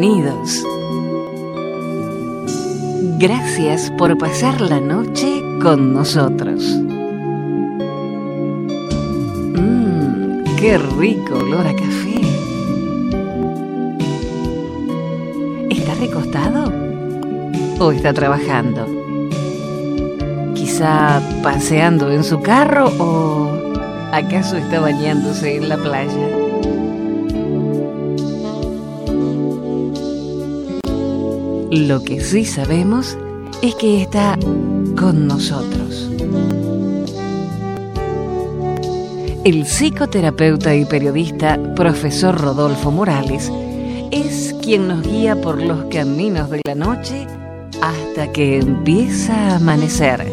Bienvenidos. Gracias por pasar la noche con nosotros. Mmm, qué rico olor a café. ¿Está recostado? ¿O está trabajando? Quizá paseando en su carro o acaso está bañándose en la playa. Lo que sí sabemos es que está con nosotros. El psicoterapeuta y periodista profesor Rodolfo Morales es quien nos guía por los caminos de la noche hasta que empieza a amanecer.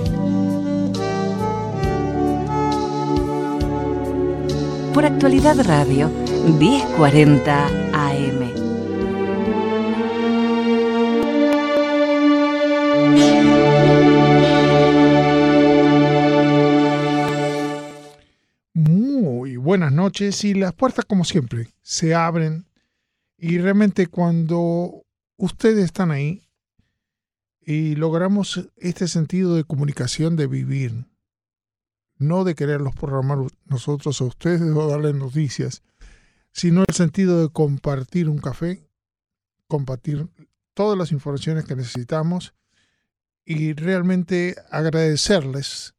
Por actualidad radio 1040 noches y las puertas como siempre se abren. Y realmente cuando ustedes están ahí y logramos este sentido de comunicación de vivir, no de quererlos programar nosotros a ustedes o darles noticias, sino el sentido de compartir un café, compartir todas las informaciones que necesitamos y realmente agradecerles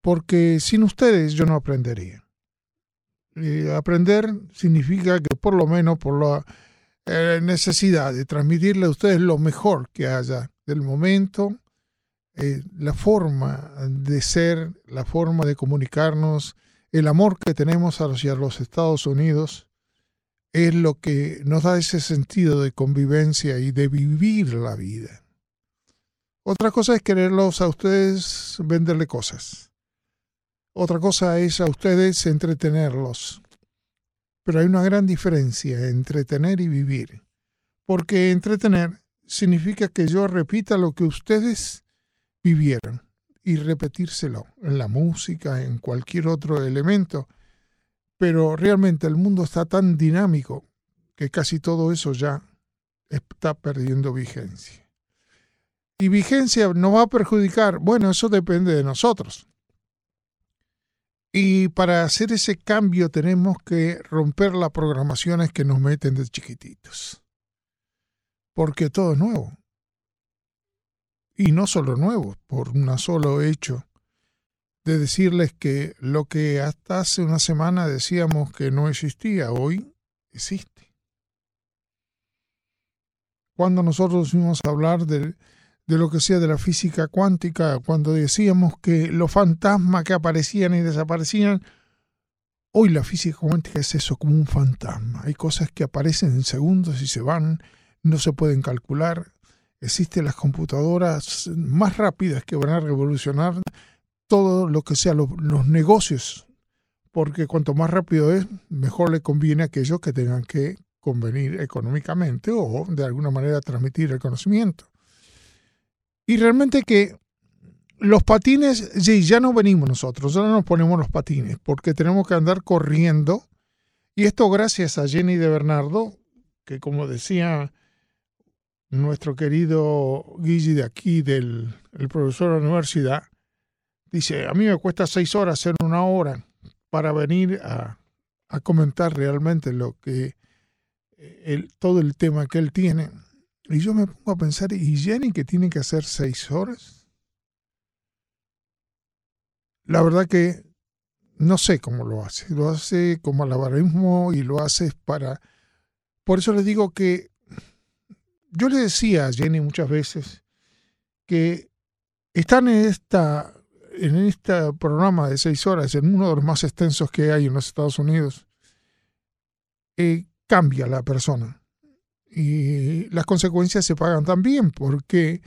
porque sin ustedes yo no aprendería aprender significa que por lo menos por la eh, necesidad de transmitirle a ustedes lo mejor que haya del momento, eh, la forma de ser, la forma de comunicarnos, el amor que tenemos hacia los Estados Unidos, es lo que nos da ese sentido de convivencia y de vivir la vida. Otra cosa es quererlos a ustedes venderle cosas. Otra cosa es a ustedes entretenerlos. Pero hay una gran diferencia entre entretener y vivir. Porque entretener significa que yo repita lo que ustedes vivieron y repetírselo en la música, en cualquier otro elemento. Pero realmente el mundo está tan dinámico que casi todo eso ya está perdiendo vigencia. Y vigencia no va a perjudicar, bueno, eso depende de nosotros. Y para hacer ese cambio tenemos que romper las programaciones que nos meten de chiquititos. Porque todo es nuevo. Y no solo nuevo, por un solo hecho de decirles que lo que hasta hace una semana decíamos que no existía, hoy existe. Cuando nosotros fuimos a hablar del de lo que sea de la física cuántica, cuando decíamos que los fantasmas que aparecían y desaparecían, hoy la física cuántica es eso, como un fantasma. Hay cosas que aparecen en segundos y se van, no se pueden calcular. Existen las computadoras más rápidas que van a revolucionar todo lo que sea los, negocios, porque cuanto más rápido es, mejor le conviene a aquellos que tengan que convenir económicamente o de alguna manera transmitir el conocimiento. Y realmente que los patines, sí, ya no venimos nosotros, ahora nos ponemos los patines, porque tenemos que andar corriendo. Y esto gracias a Jenny de Bernardo, que como decía nuestro querido Guille de aquí, del el profesor de la universidad, dice, a mí me cuesta seis horas en una hora para venir a, a comentar realmente lo que el, todo el tema que él tiene. Y yo me pongo a pensar, ¿y Jenny que tiene que hacer seis horas? La verdad que no sé cómo lo hace. Lo hace como alabarismo y lo hace para... Por eso le digo que yo le decía a Jenny muchas veces que están en esta en este programa de seis horas, en uno de los más extensos que hay en los Estados Unidos, eh, cambia la persona y las consecuencias se pagan también, porque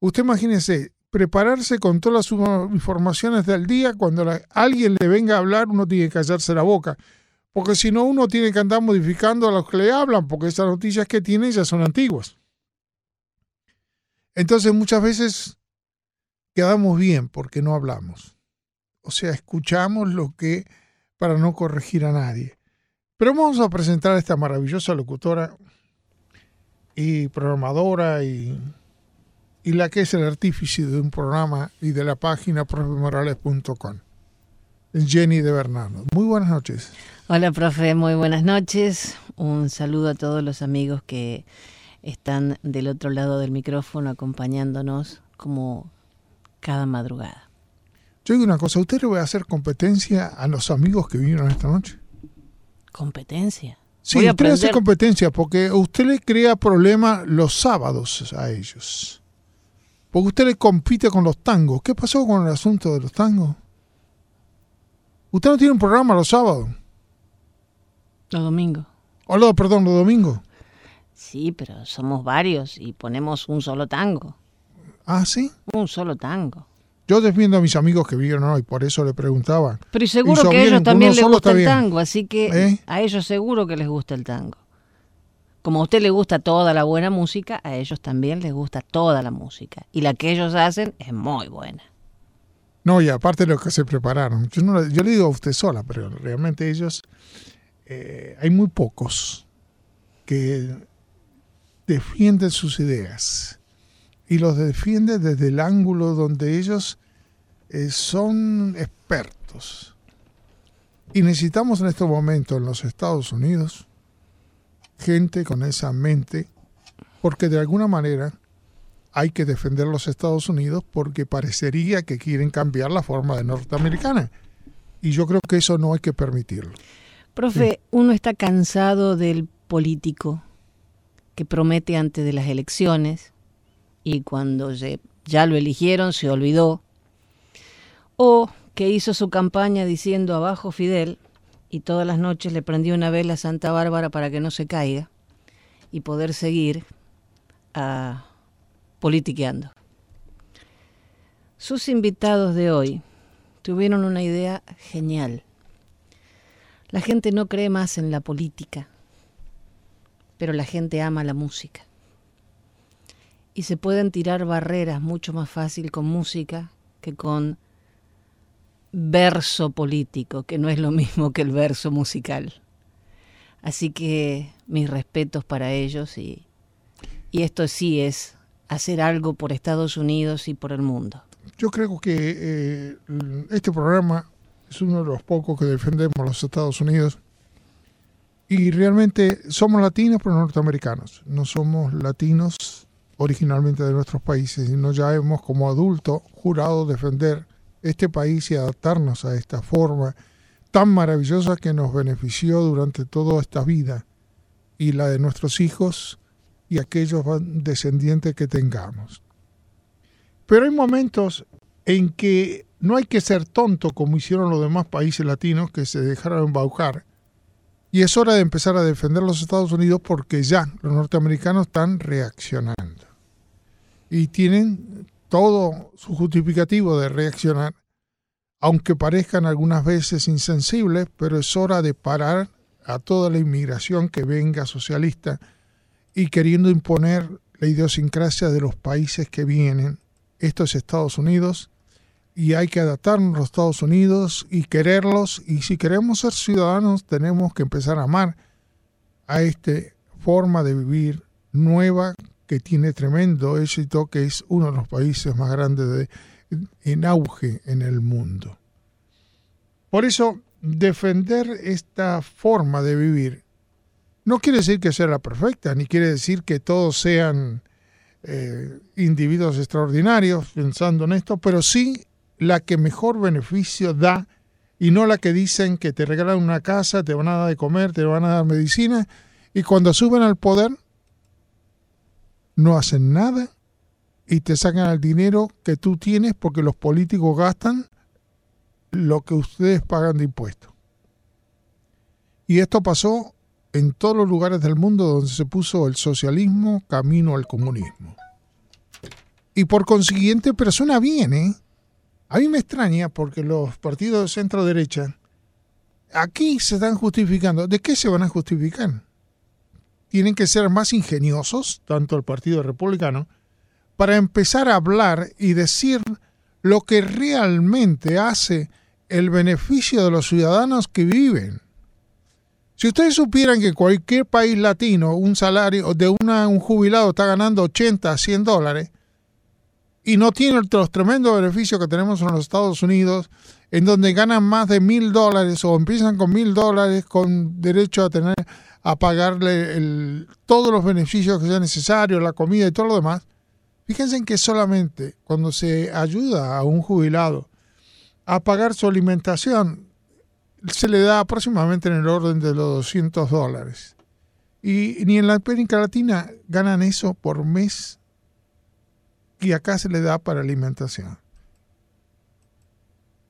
usted imagínese prepararse con todas las informaciones del día, cuando alguien le venga a hablar, uno tiene que callarse la boca, porque si no, uno tiene que andar modificando a los que le hablan, porque esas noticias que tiene ya son antiguas. Entonces muchas veces quedamos bien porque no hablamos. O sea, escuchamos lo que para no corregir a nadie. Pero vamos a presentar a esta maravillosa locutora y programadora y, y la que es el artífice de un programa y de la página profemorales.com. Jenny de Bernardo. Muy buenas noches. Hola, profe, muy buenas noches. Un saludo a todos los amigos que están del otro lado del micrófono acompañándonos como cada madrugada. Yo digo una cosa, ¿usted le voy a hacer competencia a los amigos que vinieron esta noche? ¿Competencia? Sí, usted hace competencia porque usted le crea problemas los sábados a ellos. Porque usted le compite con los tangos. ¿Qué pasó con el asunto de los tangos? Usted no tiene un programa los sábados. Los domingos. Hola, perdón, los domingos. Sí, pero somos varios y ponemos un solo tango. ¿Ah, sí? Un solo tango. Yo defiendo a mis amigos que vieron hoy, por eso le preguntaba. Pero seguro que a ellos también les gusta el tango, así que ¿Eh? a ellos seguro que les gusta el tango. Como a usted le gusta toda la buena música, a ellos también les gusta toda la música. Y la que ellos hacen es muy buena. No, y aparte de lo que se prepararon. Yo, no, yo le digo a usted sola, pero realmente ellos, eh, hay muy pocos que defienden sus ideas y los defienden desde el ángulo donde ellos eh, son expertos. Y necesitamos en este momento en los Estados Unidos gente con esa mente, porque de alguna manera hay que defender los Estados Unidos porque parecería que quieren cambiar la forma de norteamericana. Y yo creo que eso no hay que permitirlo. Profe, uno está cansado del político que promete antes de las elecciones y cuando ya lo eligieron se olvidó, o que hizo su campaña diciendo abajo Fidel y todas las noches le prendió una vela a Santa Bárbara para que no se caiga y poder seguir a politiqueando. Sus invitados de hoy tuvieron una idea genial. La gente no cree más en la política, pero la gente ama la música y se pueden tirar barreras mucho más fácil con música que con verso político, que no es lo mismo que el verso musical. Así que mis respetos para ellos y, y esto sí es hacer algo por Estados Unidos y por el mundo. Yo creo que eh, este programa es uno de los pocos que defendemos los Estados Unidos y realmente somos latinos pero norteamericanos, no somos latinos originalmente de nuestros países, y no ya hemos como adultos jurado defender este país y adaptarnos a esta forma tan maravillosa que nos benefició durante toda esta vida y la de nuestros hijos y aquellos descendientes que tengamos. Pero hay momentos en que no hay que ser tonto como hicieron los demás países latinos que se dejaron embaujar. Y es hora de empezar a defender los Estados Unidos porque ya los norteamericanos están reaccionando y tienen todo su justificativo de reaccionar, aunque parezcan algunas veces insensibles, pero es hora de parar a toda la inmigración que venga socialista y queriendo imponer la idiosincrasia de los países que vienen. Esto es Estados Unidos y hay que adaptarnos a los Estados Unidos y quererlos y si queremos ser ciudadanos tenemos que empezar a amar a esta forma de vivir nueva que tiene tremendo éxito, que es uno de los países más grandes de, en auge en el mundo. Por eso, defender esta forma de vivir no quiere decir que sea la perfecta, ni quiere decir que todos sean eh, individuos extraordinarios pensando en esto, pero sí la que mejor beneficio da y no la que dicen que te regalan una casa, te van a dar de comer, te van a dar medicina y cuando suben al poder no hacen nada y te sacan el dinero que tú tienes porque los políticos gastan lo que ustedes pagan de impuestos. Y esto pasó en todos los lugares del mundo donde se puso el socialismo camino al comunismo. Y por consiguiente, pero suena bien, ¿eh? A mí me extraña porque los partidos de centro derecha aquí se están justificando. ¿De qué se van a justificar? tienen que ser más ingeniosos, tanto el Partido Republicano, para empezar a hablar y decir lo que realmente hace el beneficio de los ciudadanos que viven. Si ustedes supieran que cualquier país latino, un salario de una, un jubilado está ganando 80, 100 dólares y no tiene los tremendos beneficios que tenemos en los Estados Unidos, en donde ganan más de mil dólares o empiezan con mil dólares con derecho a tener a pagarle todos los beneficios que sea necesario, la comida y todo lo demás. Fíjense en que solamente cuando se ayuda a un jubilado a pagar su alimentación, se le da aproximadamente en el orden de los 200 dólares. Y ni en la América Latina ganan eso por mes y acá se le da para alimentación.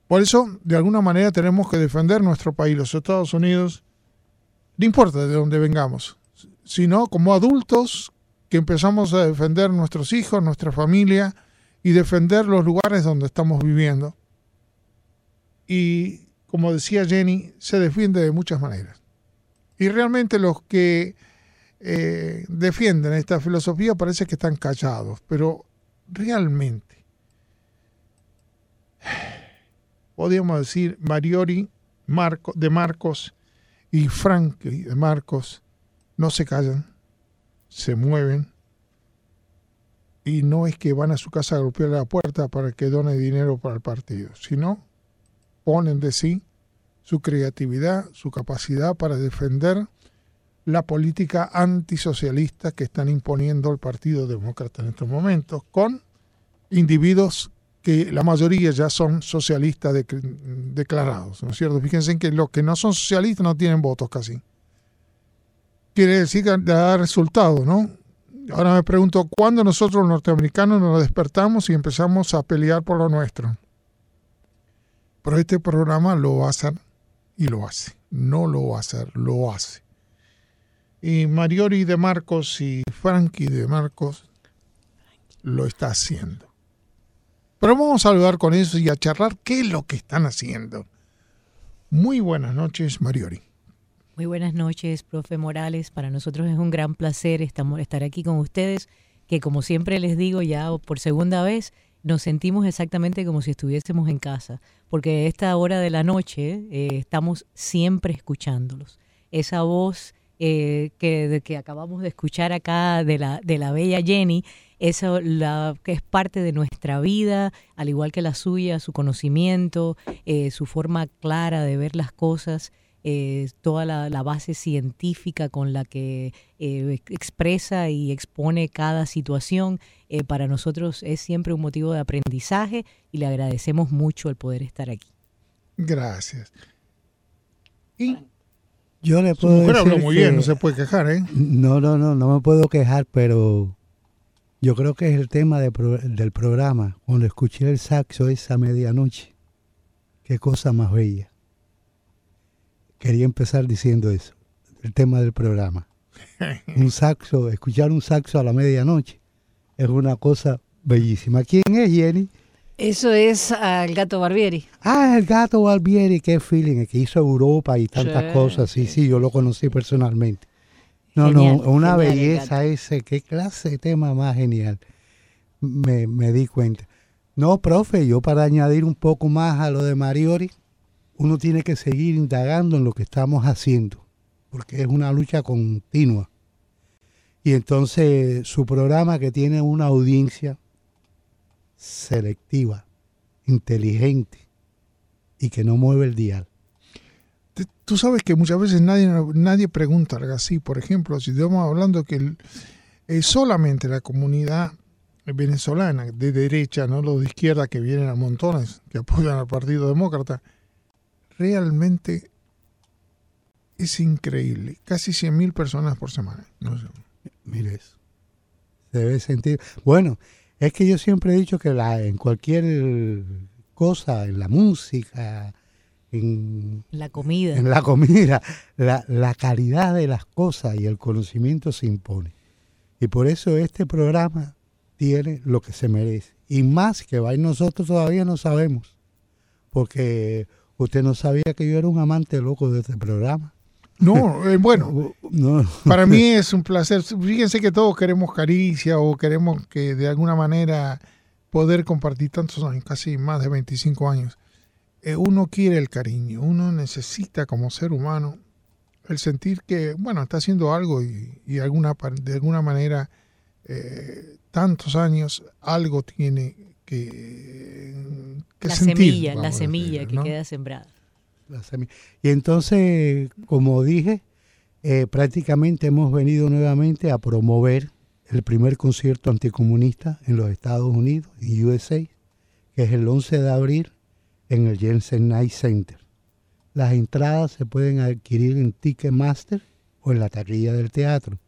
Por eso, de alguna manera, tenemos que defender nuestro país, los Estados Unidos, no importa de dónde vengamos, sino como adultos que empezamos a defender nuestros hijos, nuestra familia y defender los lugares donde estamos viviendo. Y como decía Jenny, se defiende de muchas maneras. Y realmente los que eh, defienden esta filosofía parece que están callados, pero realmente, podríamos decir, Mariori Marco, de Marcos y Franklin de Marcos no se callan, se mueven y no es que van a su casa a golpear la puerta para que done dinero para el partido, sino ponen de sí su creatividad, su capacidad para defender la política antisocialista que están imponiendo el Partido Demócrata en estos momentos, con individuos que la mayoría ya son socialistas declarados, ¿no es cierto? Fíjense que los que no son socialistas no tienen votos casi. Quiere decir que da resultado, ¿no? Ahora me pregunto, ¿cuándo nosotros los norteamericanos nos despertamos y empezamos a pelear por lo nuestro? Pero este programa lo va a hacer y lo hace. No lo va a hacer, lo hace. Y Mariori de Marcos y Frankie de Marcos lo está haciendo. Pero vamos a hablar con eso y a charlar qué es lo que están haciendo. Muy buenas noches, Mariori. Muy buenas noches, profe Morales. Para nosotros es un gran placer estar aquí con ustedes, que como siempre les digo ya por segunda vez, nos sentimos exactamente como si estuviésemos en casa, porque a esta hora de la noche eh, estamos siempre escuchándolos. Esa voz eh, que, que acabamos de escuchar acá de la, de la bella Jenny, eso la, que es parte de nuestra vida, al igual que la suya, su conocimiento, eh, su forma clara de ver las cosas. Eh, toda la, base científica con la que eh, expresa y expone cada situación, para nosotros es siempre un motivo de aprendizaje y le agradecemos mucho el poder estar aquí. Gracias. Y yo le puedo decir muy bien, no se puede quejar, ¿eh? No, no, no, no me puedo quejar, pero yo creo que es el tema del programa. Cuando escuché el saxo esa medianoche, qué cosa más bella quería empezar diciendo eso, el tema del programa. un saxo, escuchar un saxo a la medianoche es una cosa bellísima. ¿Quién es Jenny? Eso es el gato Barbieri. Ah, el gato Barbieri, qué feeling, el que hizo Europa y tantas cosas. Sí, sí, yo lo conocí personalmente. No, no, una belleza ese, qué clase de tema más genial. Me, me di cuenta. No, profe, yo para añadir un poco más a lo de Mariori, uno tiene que seguir indagando en lo que estamos haciendo, porque es una lucha continua. Y entonces su programa que tiene una audiencia selectiva, inteligente y que no mueve el dial. Tú sabes que muchas veces nadie, nadie pregunta algo así. Por ejemplo, si estamos hablando que es solamente la comunidad venezolana de derecha, no los de izquierda que vienen a montones, que apoyan al Partido Demócrata, realmente es increíble. Casi 100.000 personas por semana. No Mire eso. Se debe sentir. Bueno, es que yo siempre he dicho que la, en cualquier cosa, en la música, en la comida, en la comida, la, la calidad de las cosas y el conocimiento se impone. Y por eso este programa tiene lo que se merece. Y más que va nosotros todavía no sabemos. Porque Usted no sabía que yo era un amante loco de este programa. No, eh, bueno, para mí es un placer. Fíjense que todos queremos caricia o queremos que de alguna manera poder compartir tantos años, casi más de 25 años. Eh, uno quiere el cariño, uno necesita como ser humano el sentir que, bueno, está haciendo algo y, alguna, de alguna manera, eh, tantos años, algo tiene que, que la Semilla, la semilla que queda sembrada. Y entonces, como dije, eh, prácticamente hemos venido nuevamente a promover el primer concierto anticomunista en los Estados Unidos, en USA, que es el 11 de abril en el Jensen Night Center. Las entradas se pueden adquirir en Ticketmaster o en la taquilla del teatro.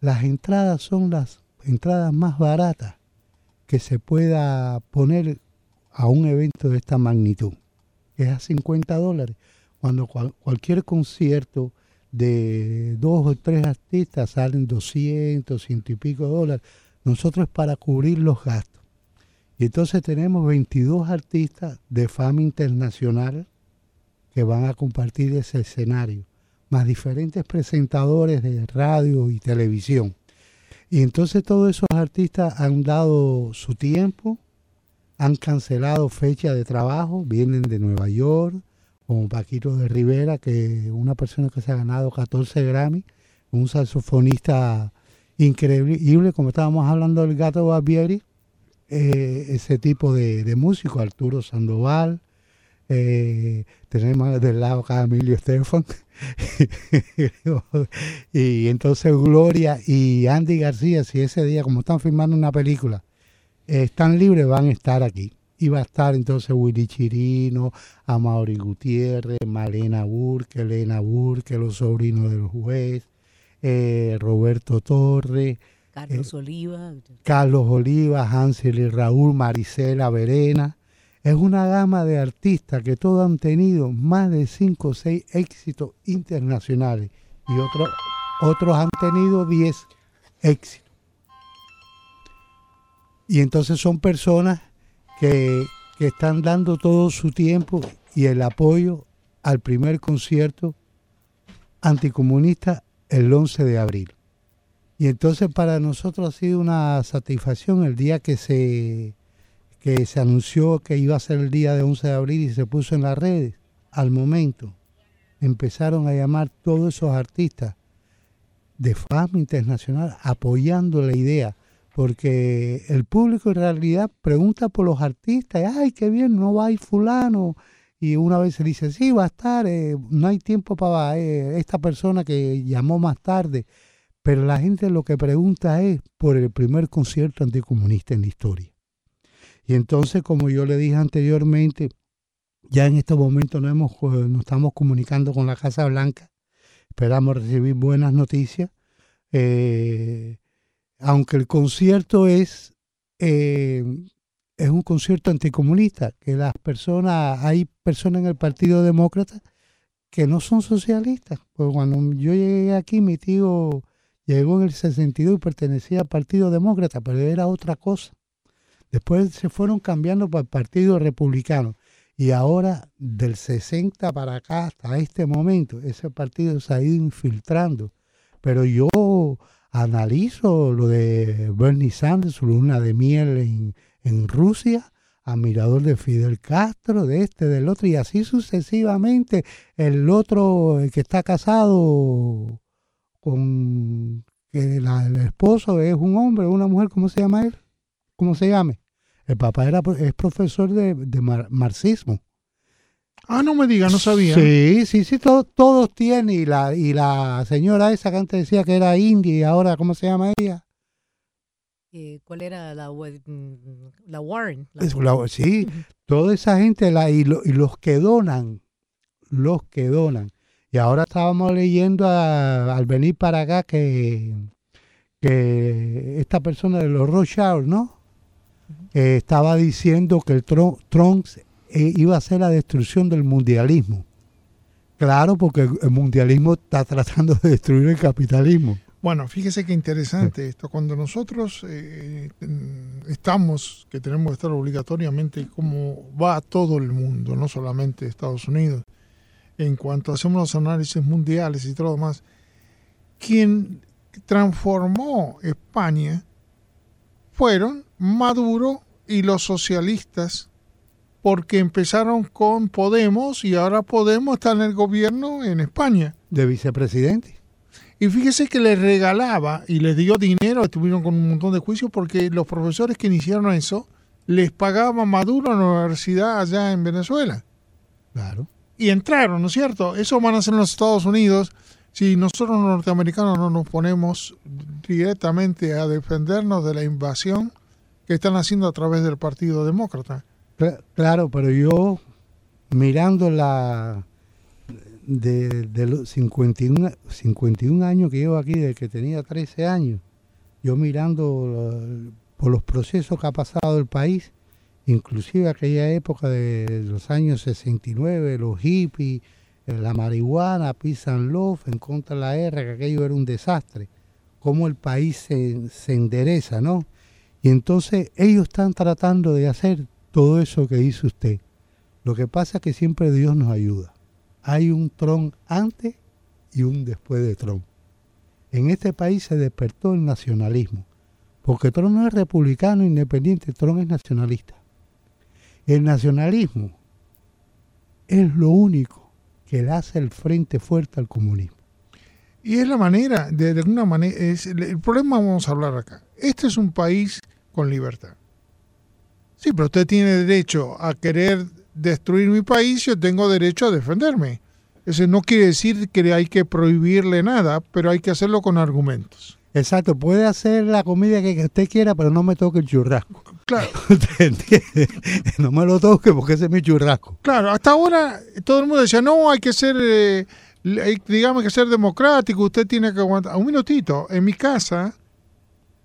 Las entradas son las entradas más baratas que se pueda poner a un evento de esta magnitud. Es a 50 dólares. Cuando cualquier concierto de dos o tres artistas salen 200, ciento y pico dólares. Nosotros para cubrir los gastos. Y entonces tenemos 22 artistas de fama internacional que van a compartir ese escenario, más diferentes presentadores de radio y televisión. Y entonces todos esos artistas han dado su tiempo, han cancelado fecha de trabajo, vienen de Nueva York, como Paquito de Rivera, que una persona que se ha ganado 14 Grammy, un saxofonista increíble, como estábamos hablando del gato Barbieri, eh, ese tipo de, músico, Arturo Sandoval, eh, tenemos del lado a Emilio Estefan, y entonces Gloria y Andy García, si ese día, como están filmando una película, están libres, van a estar aquí. Y va a estar entonces Willy Chirino, Amaury Gutiérrez, Malena Burke, Elena Burke, los sobrinos del juez, eh, Roberto Torre, Carlos eh, Oliva, Carlos Oliva, Hansel y Raúl, Marisela Verena, es una gama de artistas que todos han tenido más de 5 o 6 éxitos internacionales y otros, otros han tenido 10 éxitos. Y entonces son personas que, que están dando todo su tiempo y el apoyo al primer concierto anticomunista el 11 de abril. Y entonces para nosotros ha sido una satisfacción el día que se que se anunció que iba a ser el día de 11 de abril y se puso en las redes, al momento empezaron a llamar todos esos artistas de fama internacional apoyando la idea, porque el público en realidad pregunta por los artistas, ay, qué bien, no va a ir fulano, y una vez se dice, sí, va a estar, eh, no hay tiempo para eh, esta persona que llamó más tarde, pero la gente lo que pregunta es por el primer concierto anticomunista en la historia. Y entonces, como yo le dije anteriormente, ya en estos momentos no hemos, eh, nos estamos comunicando con la Casa Blanca. Esperamos recibir buenas noticias. Aunque el concierto es, eh, es un concierto anticomunista, que las personas, hay personas en el Partido Demócrata que no son socialistas. Pues cuando yo llegué aquí, mi tío llegó en el 62 y pertenecía al Partido Demócrata, pero era otra cosa. Después se fueron cambiando para el Partido Republicano. Y ahora, del 60 para acá hasta este momento, ese partido se ha ido infiltrando. Pero yo analizo lo de Bernie Sanders, su luna de miel en, en Rusia, admirador de Fidel Castro, de este, del otro, y así sucesivamente. El otro que está casado con que el esposo es un hombre, una mujer, ¿cómo se llama él? ¿Cómo se llame? El papá era, es profesor de, marxismo. Ah, no me diga, no sabía. Sí, sí, sí, todos tienen. Y la, y la señora esa que antes decía que era india y ahora, ¿cómo se llama ella? Eh, ¿Cuál era la, la Warren? sí, toda esa gente la, y, y, los que donan, los que donan. Y ahora estábamos leyendo al venir para acá que, que esta persona de los Rothschild, ¿no? Eh, estaba diciendo que el Trump eh, iba a ser la destrucción del mundialismo. Claro, porque el mundialismo está tratando de destruir el capitalismo. Bueno, fíjese qué interesante esto. Cuando nosotros eh, estamos, que tenemos que estar obligatoriamente como va todo el mundo, no solamente Estados Unidos, en cuanto hacemos los análisis mundiales y todo lo demás, quien transformó España fueron Maduro y los socialistas porque empezaron con Podemos y ahora Podemos está en el gobierno en España. De vicepresidente. Y fíjese que les regalaba y les dio dinero, estuvieron con un montón de juicios porque los profesores que iniciaron eso les pagaba Maduro en la universidad allá en Venezuela. Claro. Y entraron, ¿no es cierto? Eso van a hacer en los Estados Unidos si nosotros los norteamericanos no nos ponemos directamente a defendernos de la invasión que están haciendo a través del Partido Demócrata. Claro, pero yo mirando la de, los 51, 51 años que llevo aquí, desde que tenía 13 años, yo mirando por los procesos que ha pasado el país, inclusive aquella época de los años 69, los hippies, la marihuana, peace and love, en contra de la R, que aquello era un desastre, cómo el país se, se endereza, ¿no? Y entonces ellos están tratando de hacer todo eso que dice usted. Lo que pasa es que siempre Dios nos ayuda. Hay un tron antes y un después de Trump. En este país se despertó el nacionalismo, porque Trump no es republicano independiente, Trump es nacionalista. El nacionalismo es lo único que le hace el frente fuerte al comunismo. Y es la manera, de, alguna manera, es, el problema vamos a hablar acá. Este es un país con libertad. Sí, pero usted tiene derecho a querer destruir mi país, yo tengo derecho a defenderme. Eso no quiere decir que hay que prohibirle nada, pero hay que hacerlo con argumentos. Exacto, puede hacer la comida que usted quiera, pero no me toque el churrasco. Claro. No me lo toque porque ese es mi churrasco. Claro, hasta ahora todo el mundo decía, no, hay que ser, eh, digamos que ser democrático, usted tiene que aguantar. Un minutito, en mi casa,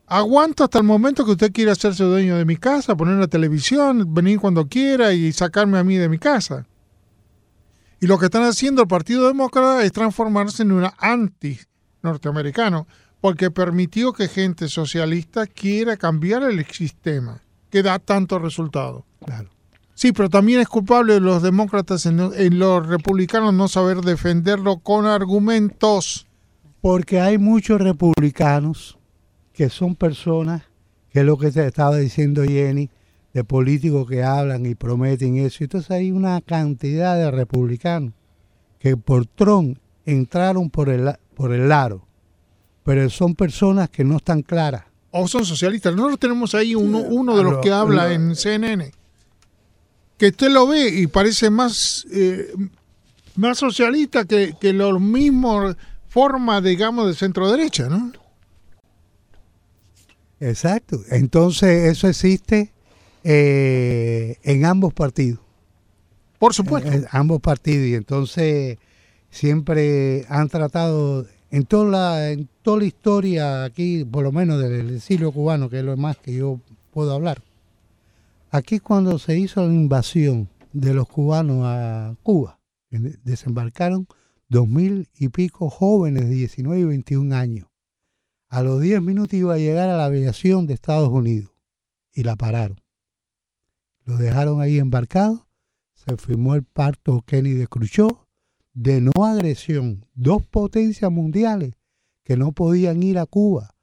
aguanto hasta el momento que usted quiera hacerse dueño de mi casa, poner la televisión, venir cuando quiera y sacarme a mí de mi casa. Y lo que están haciendo el Partido Demócrata es transformarse en una anti-norteamericano porque permitió que gente socialista quiera cambiar el sistema que da tantos resultados. Claro. Sí, pero también es culpable de los demócratas en, los republicanos no saber defenderlo con argumentos. Porque hay muchos republicanos que son personas, que es lo que te estaba diciendo Jenny, de políticos que hablan y prometen eso. Entonces hay una cantidad de republicanos que por Trump entraron por el, por el laro pero son personas que no están claras. O son socialistas. Nosotros tenemos ahí uno, uno de los que habla en CNN, que usted lo ve y parece más, eh, más socialista que, que los mismos formas, digamos, de centro derecha, ¿no? Exacto. Entonces eso existe eh, en ambos partidos. Por supuesto. En, ambos partidos. Y entonces siempre han tratado en toda la, en toda la historia aquí, por lo menos del exilio cubano, que es lo más que yo puedo hablar, aquí cuando se hizo la invasión de los cubanos a Cuba, desembarcaron dos mil y pico jóvenes de 19 y 21 años. A los 10 minutos iba a llegar a la aviación de Estados Unidos y la pararon. Lo dejaron ahí embarcado, se firmó el pacto Kennedy de Khrushchev de no agresión, dos potencias mundiales que no podían ir a Cuba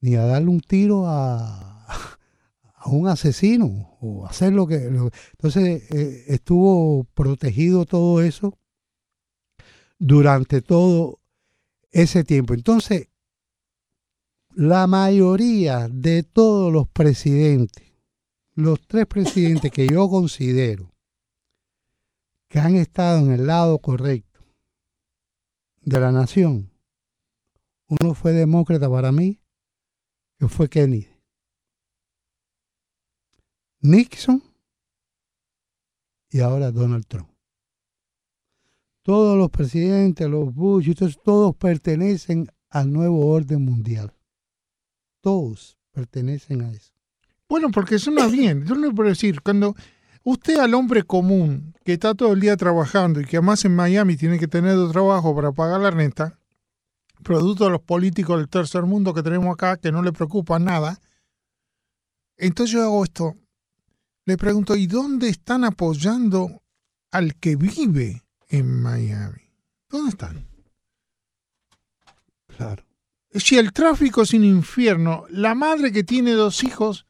ni a darle un tiro a, a un asesino o hacer lo que... entonces eh, estuvo protegido todo eso durante todo ese tiempo. Entonces, la mayoría de todos los presidentes, los tres presidentes que yo considero que han estado en el lado correcto de la nación. Uno fue demócrata para mí, que fue Kennedy. Nixon y ahora Donald Trump. Todos los presidentes, los Bush, todos pertenecen al nuevo orden mundial. Todos pertenecen a eso. Bueno, porque suena bien. Yo no puedo decir, cuando usted al hombre común que está todo el día trabajando y que además en Miami tiene que tener otro trabajo para pagar la renta, producto de los políticos del tercer mundo que tenemos acá, que no le preocupa nada, entonces yo hago esto. Le pregunto, ¿y dónde están apoyando al que vive en Miami? ¿Dónde están? Claro. Si el tráfico es un infierno, la madre que tiene dos hijos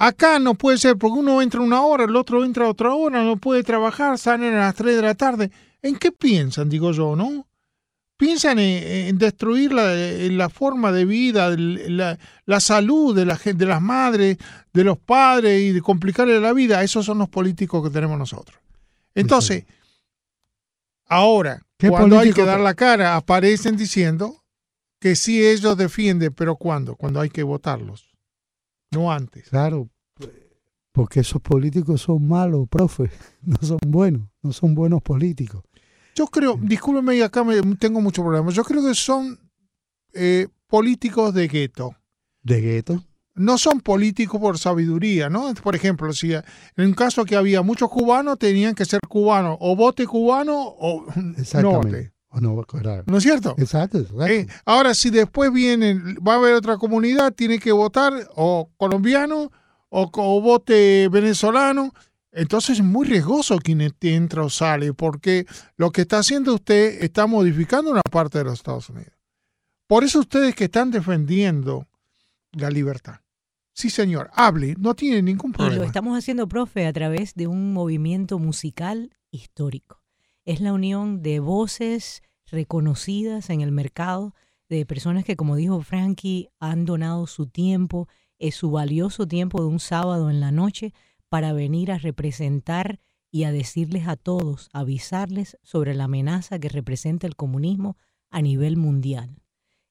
Acá no puede ser, porque uno entra una hora, el otro entra otra hora, no puede trabajar, salen a las 3 de la tarde. ¿En qué piensan, digo yo, no? Piensan en, destruir la, forma de vida, la, la salud de, la, de las madres, de los padres y de complicarle la vida. Esos son los políticos que tenemos nosotros. Entonces, ahora, cuando hay que dar la cara, aparecen diciendo que sí ellos defienden, pero ¿cuándo? Cuando hay que votarlos, no antes. Claro, porque esos políticos son malos, profe, no son buenos, no son buenos políticos. Yo creo, discúlpeme, y acá me, tengo muchos problemas, yo creo que son eh, políticos de gueto. ¿De gueto? No son políticos por sabiduría, ¿no? Por ejemplo, si en un caso que había muchos cubanos, tenían que ser cubanos, o vote cubano o no vote. No, ¿No es cierto? Exacto, exacto. Eh, ahora, si después vienen, va a haber otra comunidad, tiene que votar o colombiano o, o vote venezolano. Entonces es muy riesgoso quien entra o sale, porque lo que está haciendo usted está modificando una parte de los Estados Unidos. Por eso ustedes que están defendiendo la libertad. Sí, señor, hable, no tiene ningún problema. Y lo estamos haciendo, profe, a través de un movimiento musical histórico. Es la unión de voces reconocidas en el mercado, de personas que, como dijo Frankie, han donado su tiempo, es su valioso tiempo de un sábado en la noche para venir a representar y a decirles a todos, avisarles sobre la amenaza que representa el comunismo a nivel mundial.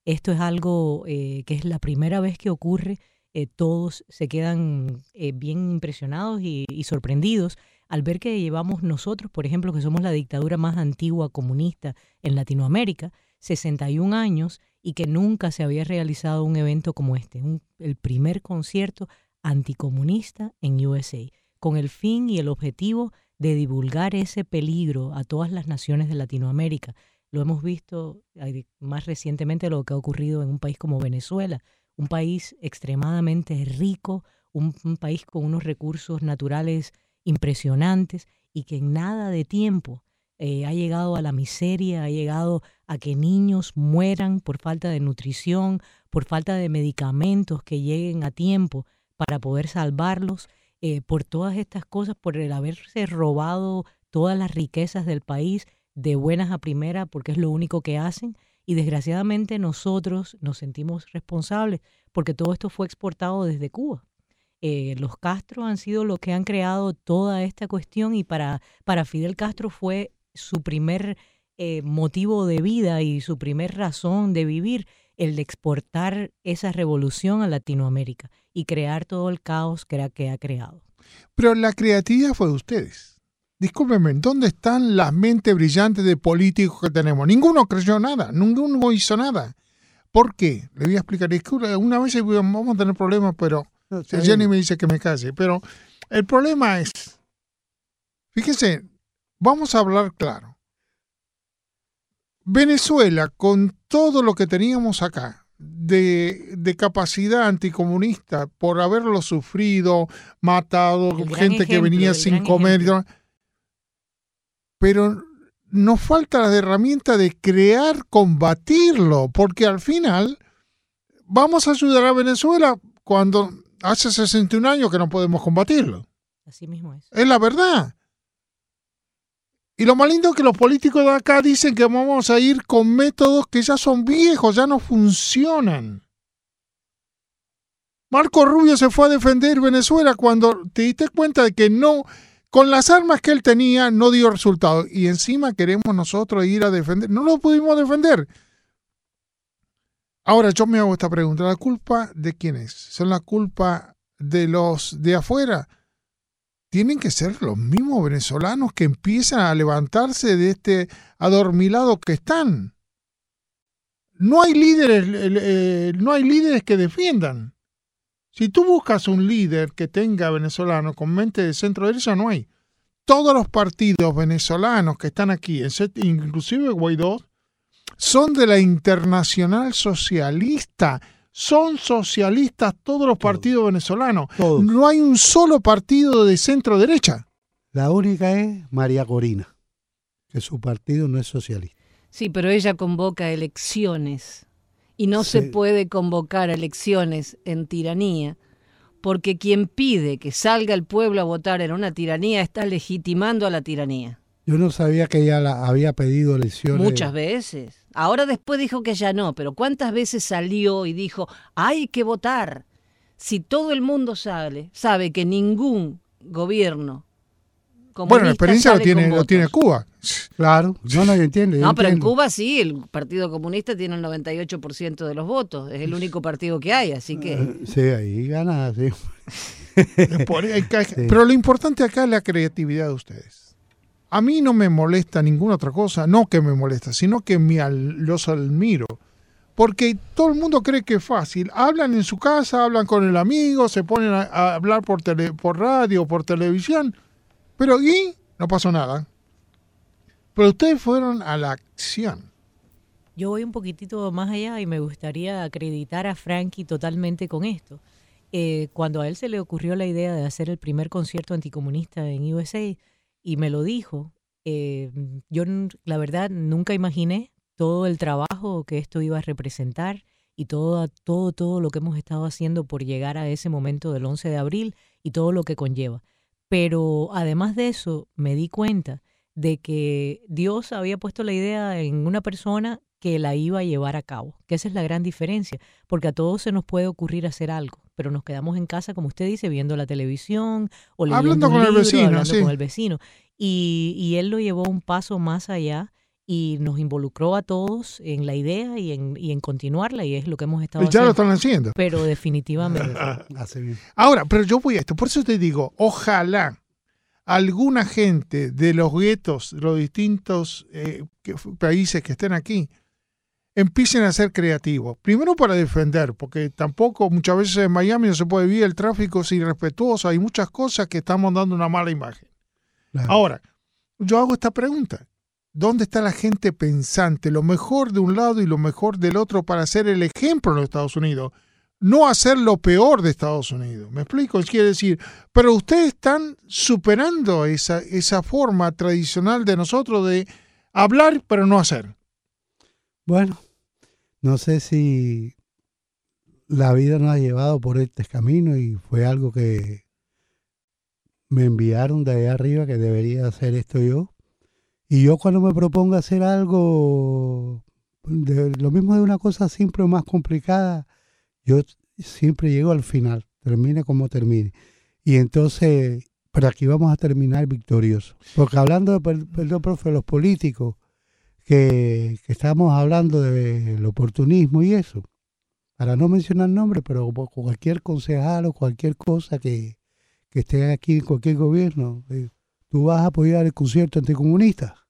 Esto es algo eh, que es la primera vez que ocurre. Eh, todos se quedan eh, bien impresionados y, sorprendidos al ver que llevamos nosotros, por ejemplo, que somos la dictadura más antigua comunista en Latinoamérica, 61 años y que nunca se había realizado un evento como este, un, el primer concierto anticomunista en USA, con el fin y el objetivo de divulgar ese peligro a todas las naciones de Latinoamérica. Lo hemos visto más recientemente lo que ha ocurrido en un país como Venezuela, un país extremadamente rico, un, país con unos recursos naturales impresionantes y que en nada de tiempo eh, ha llegado a la miseria, ha llegado a que niños mueran por falta de nutrición, por falta de medicamentos que lleguen a tiempo para poder salvarlos, eh, por todas estas cosas, por el haberse robado todas las riquezas del país de buenas a primera, porque es lo único que hacen. Y desgraciadamente nosotros nos sentimos responsables porque todo esto fue exportado desde Cuba. Eh, los Castro han sido los que han creado toda esta cuestión y para, para Fidel Castro fue su primer eh, motivo de vida y su primer razón de vivir el de exportar esa revolución a Latinoamérica y crear todo el caos que, que ha creado. Pero la creatividad fue de ustedes. Discúlpenme, ¿dónde están las mentes brillantes de políticos que tenemos? Ninguno creyó nada, ninguno hizo nada. ¿Por qué? Le voy a explicar. Una vez vamos a tener problemas, pero Jenny me dice que me case. Pero el problema es, fíjese, vamos a hablar claro. Venezuela, con todo lo que teníamos acá, de, de, capacidad anticomunista por haberlo sufrido, matado, gente que venía sin comer. Pero nos falta la herramienta de crear, combatirlo, porque al final vamos a ayudar a Venezuela cuando hace 61 años que no podemos combatirlo. Así mismo es. Es la verdad. Y lo más lindo es que los políticos de acá dicen que vamos a ir con métodos que ya son viejos, ya no funcionan. Marco Rubio se fue a defender Venezuela cuando te diste cuenta de que no, con las armas que él tenía, no dio resultado. Y encima queremos nosotros ir a defender. No lo pudimos defender. Ahora yo me hago esta pregunta. ¿La culpa de quién es? ¿Son la culpa de los de afuera? tienen que ser los mismos venezolanos que empiezan a levantarse de este adormilado que están. No hay líderes, eh, no hay líderes que defiendan. Si tú buscas un líder que tenga venezolano con mente de centro derecha, no hay. Todos los partidos venezolanos que están aquí, inclusive Guaidó, son de la internacional socialista son socialistas todos los partidos venezolanos. No hay un solo partido de centro derecha. La única es María Corina, que su partido no es socialista. Sí, pero ella convoca elecciones y no se puede convocar elecciones en tiranía porque quien pide que salga el pueblo a votar en una tiranía está legitimando a la tiranía. Yo no sabía que ella la había pedido elecciones. Muchas veces. Ahora después dijo que ya no, pero ¿cuántas veces salió y dijo, hay que votar? Si todo el mundo sale, sabe que ningún gobierno bueno, la experiencia lo tiene, lo tiene Cuba. Claro, no, no, yo entiendo. no, pero en Cuba sí, el Partido Comunista tiene el 98% de los votos, es el único partido que hay, así que... Eh, sí, ahí gana, sí. Pero lo importante acá es la creatividad de ustedes. A mí no me molesta ninguna otra cosa, no que me molesta, sino que me los admiro. Porque todo el mundo cree que es fácil. Hablan en su casa, hablan con el amigo, se ponen a, hablar por, tele, por radio, por televisión pero aquí no pasó nada. Pero ustedes fueron a la acción. Yo voy un poquitito más allá y me gustaría acreditar a Frankie totalmente con esto. Eh, cuando a él se le ocurrió la idea de hacer el primer concierto anticomunista en USA y me lo dijo, eh, yo la verdad nunca imaginé todo el trabajo que esto iba a representar y todo, todo, todo lo que hemos estado haciendo por llegar a ese momento del 11 de abril y todo lo que conlleva. Pero además de eso, me di cuenta de que Dios había puesto la idea en una persona que la iba a llevar a cabo, que esa es la gran diferencia, porque a todos se nos puede ocurrir hacer algo, pero nos quedamos en casa, como usted dice, viendo la televisión o leyendo hablando con el vecino, hablando con el vecino. Y, y él lo llevó un paso más allá y nos involucró a todos en la idea y en, y en continuarla y es lo que hemos estado ya lo están haciendo. Pero definitivamente. Ahora, pero yo voy a esto, por eso te digo, ojalá alguna gente de los guetos, los distintos eh, países que estén aquí, empiecen a ser creativos. Primero para defender, porque tampoco muchas veces en Miami no se puede vivir el tráfico es irrespetuoso, hay muchas cosas que estamos dando una mala imagen. Ahora, yo hago esta pregunta. ¿Dónde está la gente pensante? Lo mejor de un lado y lo mejor del otro para ser el ejemplo en los Estados Unidos. No hacer lo peor de Estados Unidos. ¿Me explico? Quiere decir, pero ustedes están superando esa, esa forma tradicional de nosotros de hablar pero no hacer. Bueno, no sé si la vida nos ha llevado por este camino y fue algo que me enviaron de allá arriba que debería hacer esto yo y yo cuando me propongo hacer algo, de, lo mismo de una cosa simple o más complicada, yo siempre llego al final, termine como termine. Y entonces, pero aquí vamos a terminar victorioso. Porque hablando, de, perdón, profe, los políticos, que, que estamos hablando del oportunismo y eso, para no mencionar nombres, pero cualquier concejal o cualquier cosa que, que esté aquí en cualquier gobierno, eh, tú vas a apoyar el concierto anticomunista.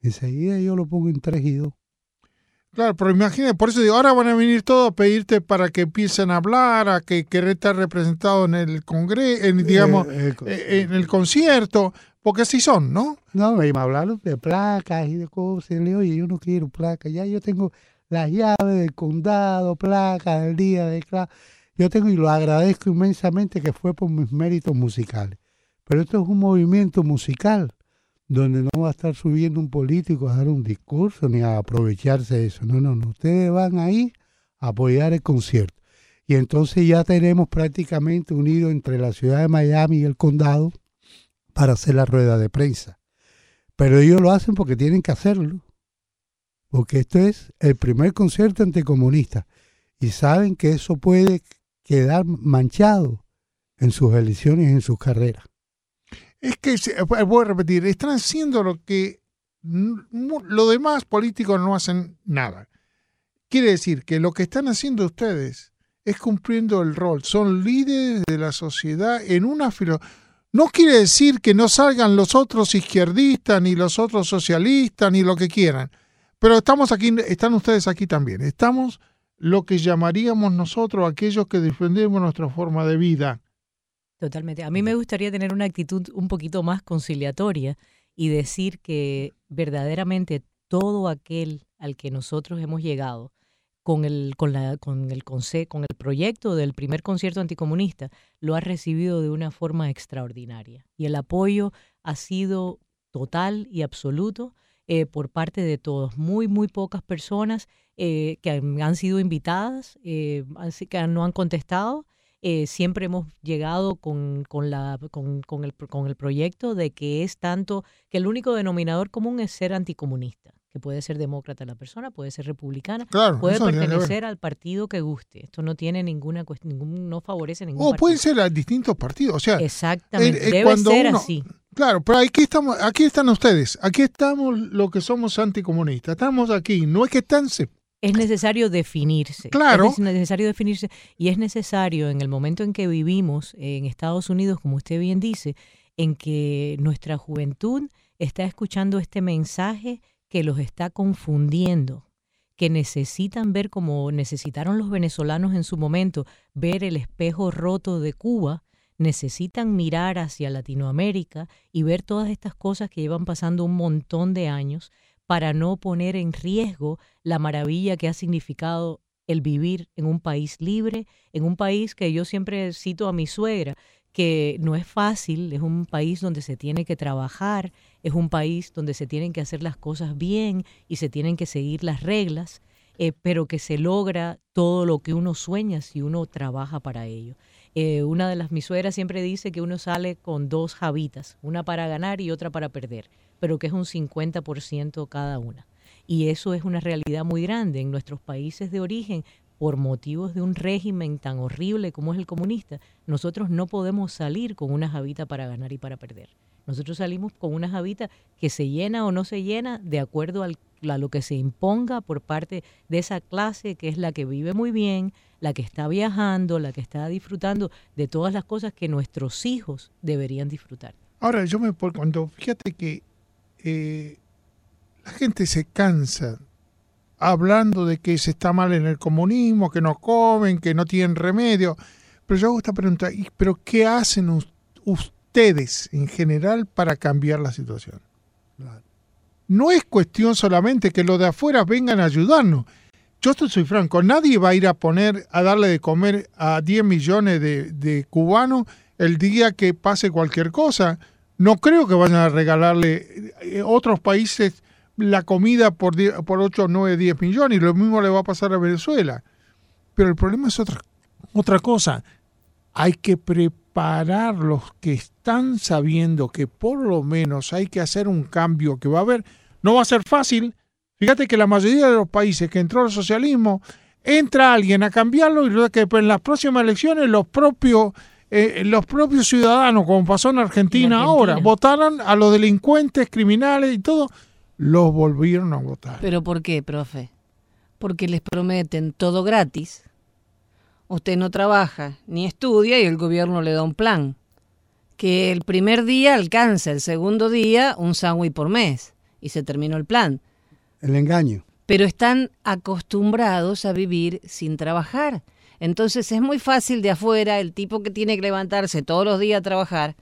Enseguida yo lo pongo en 3 y 2. Claro, pero imagínate, por eso digo, ahora van a venir todos a pedirte para que empiecen a hablar, a que querés estar representado en el congreso, en, digamos, eh, eh, en el concierto, porque así son, ¿no? No, me hablaron de placas y de cosas, y oye, yo no quiero placas, ya yo tengo las llaves del condado, placas del día de clase. Yo tengo y lo agradezco inmensamente que fue por mis méritos musicales. Pero esto es un movimiento musical donde no va a estar subiendo un político a dar un discurso ni a aprovecharse de eso. No, no, no. Ustedes van ahí a apoyar el concierto. Y entonces ya tenemos prácticamente unido entre la ciudad de Miami y el condado para hacer la rueda de prensa. Pero ellos lo hacen porque tienen que hacerlo. Porque esto es el primer concierto anticomunista. Y saben que eso puede quedar manchado en sus elecciones en sus carreras. Es que, eh, voy a repetir, están haciendo lo que los demás políticos no hacen nada. Quiere decir que lo que están haciendo ustedes es cumpliendo el rol. Son líderes de la sociedad en una filo. No quiere decir que no salgan los otros izquierdistas, ni los otros socialistas, ni lo que quieran. Pero estamos aquí, están ustedes aquí también. Estamos lo que llamaríamos nosotros aquellos que defendemos nuestra forma de vida. Totalmente. A mí me gustaría tener una actitud un poquito más conciliatoria y decir que verdaderamente todo aquel al que nosotros hemos llegado con el, con la, con el, con el proyecto del primer concierto anticomunista lo ha recibido de una forma extraordinaria. Y el apoyo ha sido total y absoluto eh, por parte de todos. Muy, muy pocas personas eh, que han, sido invitadas, eh, que no han contestado siempre hemos llegado con, con, la, con, con, el, con el proyecto de que es tanto que el único denominador común es ser anticomunista que puede ser demócrata la persona, puede ser republicana, puede pertenecer al partido que guste. Esto no tiene ninguna ningún, no favorece ningún O pueden ser a distintos partidos, o sea, exactamente, eh, debe ser así. Claro, pero aquí estamos, aquí están ustedes, aquí estamos los que somos anticomunistas, estamos aquí, no es que están es necesario definirse. Claro. Es necesario definirse y es necesario en el momento en que vivimos en Estados Unidos, como usted bien dice, en que nuestra juventud está escuchando este mensaje que los está confundiendo, que necesitan ver como necesitaron los venezolanos en su momento, ver el espejo roto de Cuba, necesitan mirar hacia Latinoamérica y ver todas estas cosas que llevan pasando un montón de años para no poner en riesgo la maravilla que ha significado el vivir en un país libre, en un país que yo siempre cito a mi suegra, que no es fácil, es un país donde se tiene que trabajar, es un país donde se tienen que hacer las cosas bien y se tienen que seguir las reglas, eh, pero que se logra todo lo que uno sueña si uno trabaja para ello. Eh, una de las mis suegras siempre dice que uno sale con dos javitas, una para ganar y otra para perder, pero que es un 50% cada una. Y eso es una realidad muy grande. En nuestros países de origen por motivos de un régimen tan horrible como es el comunista, nosotros no podemos salir con una jabita para ganar y para perder. Nosotros salimos con una jabita que se llena o no se llena de acuerdo a lo que se imponga por parte de esa clase que es la que vive muy bien, la que está viajando, la que está disfrutando de todas las cosas que nuestros hijos deberían disfrutar. Ahora, yo me cuando fíjate que eh, la gente se cansa hablando de que se está mal en el comunismo, que no comen, que no tienen remedio. Pero yo hago esta pregunta, ¿pero qué hacen ustedes en general para cambiar la situación? No es cuestión solamente que los de afuera vengan a ayudarnos. Yo estoy soy franco, nadie va a ir a poner, a darle de comer a 10 millones de, de cubanos el día que pase cualquier cosa. No creo que vayan a regalarle eh, otros países la comida por, por 8, 9, 10 millones y lo mismo le va a pasar a Venezuela. Pero el problema es otra, otra cosa. Hay que preparar los que están sabiendo que por lo menos hay que hacer un cambio que va a haber. No va a ser fácil. Fíjate que la mayoría de los países que entró al socialismo, entra alguien a cambiarlo y que en las próximas elecciones los propios eh, los propios ciudadanos, como pasó en Argentina, ahora, votaron a los delincuentes, criminales y todo, los volvieron a votar. ¿Pero por qué, profe? Porque les prometen todo gratis. Usted no trabaja ni estudia y el gobierno le da un plan. Que el primer día alcanza, el segundo día un sándwich por mes. Y se terminó el plan. El engaño. Pero están acostumbrados a vivir sin trabajar. Entonces es muy fácil de afuera, el tipo que tiene que levantarse todos los días a trabajar,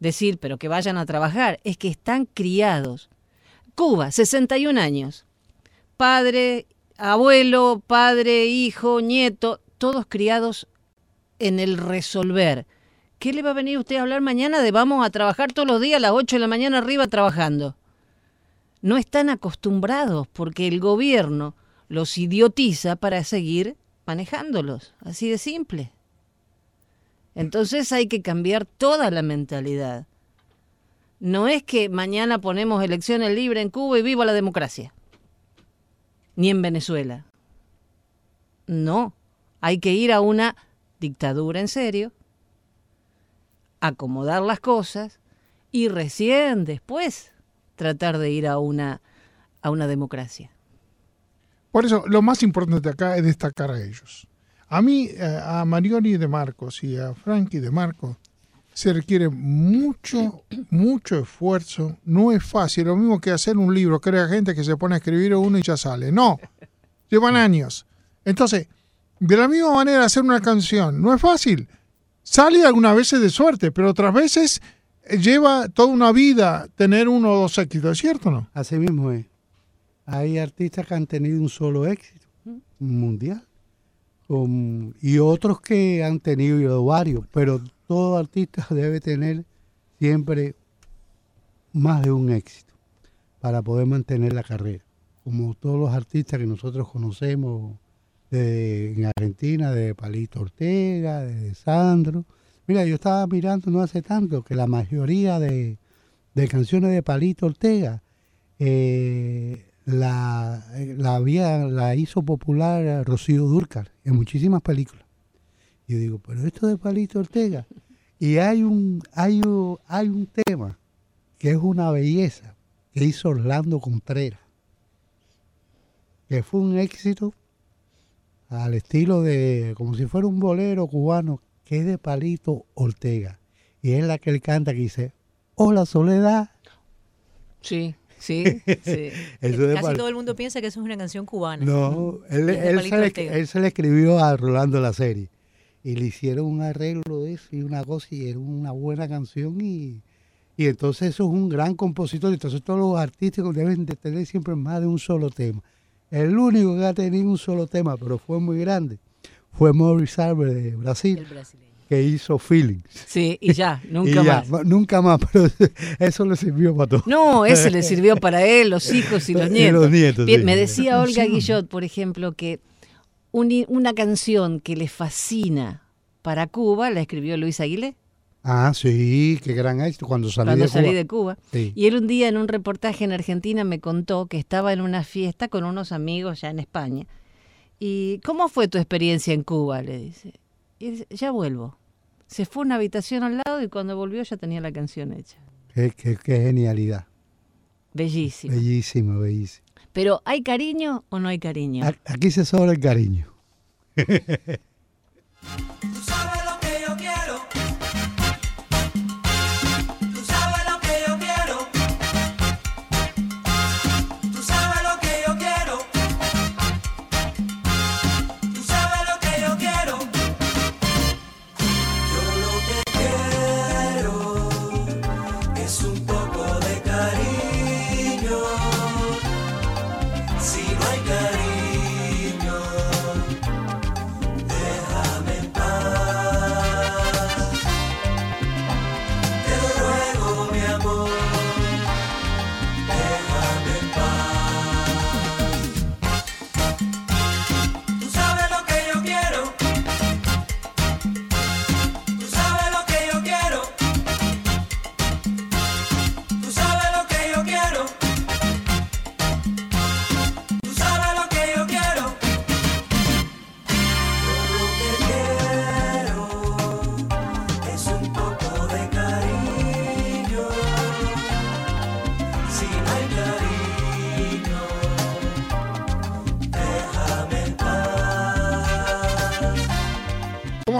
decir, pero que vayan a trabajar. Es que están criados Cuba, 61 años. Padre, abuelo, padre, hijo, nieto, todos criados en el resolver. ¿Qué le va a venir usted a hablar mañana de vamos a trabajar todos los días a las 8 de la mañana arriba trabajando? No están acostumbrados porque el gobierno los idiotiza para seguir manejándolos, así de simple. Entonces hay que cambiar toda la mentalidad. No es que mañana ponemos elecciones libres en Cuba y viva la democracia. Ni en Venezuela. No, hay que ir a una dictadura en serio, acomodar las cosas y recién después tratar de ir a una, a una democracia. Por eso, lo más importante acá es destacar a ellos. A mí, eh, a Marioni de Marcos y a Frankie de Marcos, se requiere mucho, mucho esfuerzo. No es fácil, lo mismo que hacer un libro, hay gente que se pone a escribir uno y ya sale. No, llevan años. Entonces, de la misma manera hacer una canción, no es fácil. Sale algunas veces de suerte, pero otras veces eh, lleva toda una vida tener uno o dos éxitos, ¿cierto o no? Así mismo es. Hay artistas que han tenido un solo éxito mundial y otros que han tenido varios, pero todo artista debe tener siempre más de un éxito para poder mantener la carrera. Como todos los artistas que nosotros conocemos en Argentina, de Palito Ortega, de Sandro. Mira, yo estaba mirando no hace tanto que la mayoría de, canciones de Palito Ortega eh, la, la, la hizo popular Rocío Durcal en muchísimas películas. Y yo digo, pero esto de Palito Ortega. Y hay un, hay un, hay un tema que es una belleza que hizo Orlando Contreras, que fue un éxito al estilo de, como si fuera un bolero cubano, que es de Palito Ortega. Y es la que él canta que dice, hola Soledad. Sí. Sí, sí. Casi todo el mundo piensa que eso es una canción cubana. No, él, se le, él, se le, escribió a Rolando la serie y le hicieron un arreglo de eso y una cosa y era una buena canción y, y entonces eso es un gran compositor. Entonces todos los artistas deben de tener siempre más de un solo tema. El único que ha tenido un solo tema, pero fue muy grande, fue Maurice Albert de Brasil. Que hizo Feelings. Sí, y ya, nunca más. Nunca más, pero eso le sirvió para todo. No, ese le sirvió para él, los hijos y los nietos. Me decía Olga Guillot, por ejemplo, que una canción que le fascina para Cuba la escribió Luis Aguilé. Ah, sí, qué gran éxito cuando salí cuando de salí de Cuba. Y él un día en un reportaje en Argentina me contó que estaba en una fiesta con unos amigos ya en España. ¿Y cómo fue tu experiencia en Cuba? Le dice. Y ya vuelvo. Se fue a una habitación al lado y cuando volvió ya tenía la canción hecha. Qué, qué, genialidad. Bellísimo. Bellísimo, bellísimo. Pero ¿hay cariño o no hay cariño? Aquí se sobra el cariño.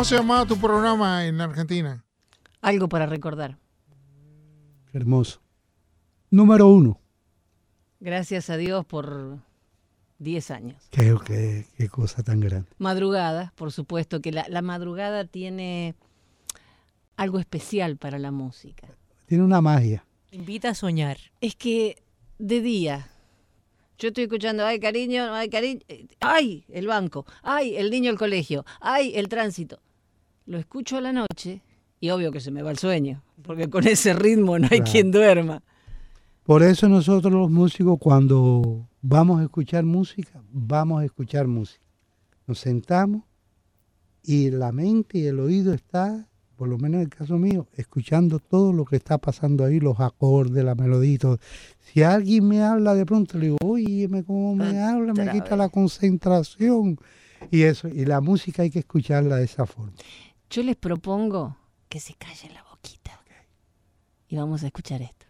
se llamaba tu programa en Argentina? Algo para recordar. hermoso. Número uno. Gracias a Dios por 10 años. Qué, qué, cosa tan grande. Madrugada, por supuesto, que la, la madrugada tiene algo especial para la música. Tiene una magia. Invita a soñar. Es que de día yo estoy escuchando, ay cariño, ay cariño, ay el banco, ay el niño el colegio, ay el tránsito lo escucho a la noche y obvio que se me va el sueño, porque con ese ritmo no hay quien duerma. Por eso nosotros los músicos cuando vamos a escuchar música, vamos a escuchar música. Nos sentamos y la mente y el oído está, por lo menos en el caso mío, escuchando todo lo que está pasando ahí, los acordes, la melodía. Si alguien me habla de pronto, le digo, oye, cómo me habla, me quita la concentración. Y eso, y la música hay que escucharla de esa forma. Yo les propongo que se callen la boquita. Y vamos a escuchar esto.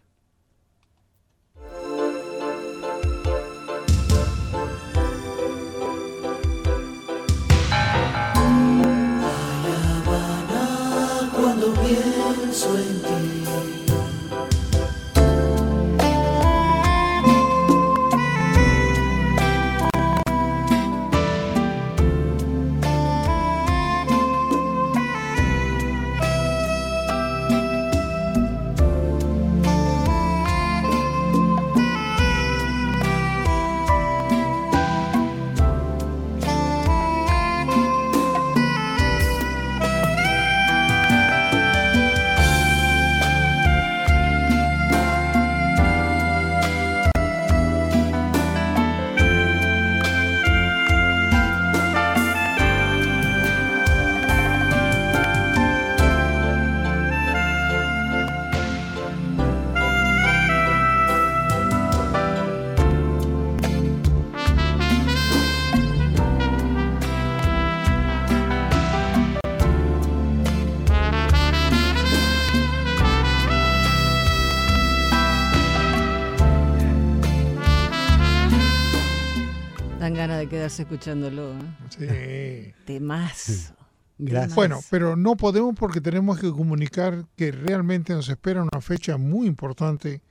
Quedarse escuchándolo. ¿eh? Sí. Temas. Gracias. Bueno, pero no podemos porque tenemos que comunicar que realmente nos espera una fecha muy importante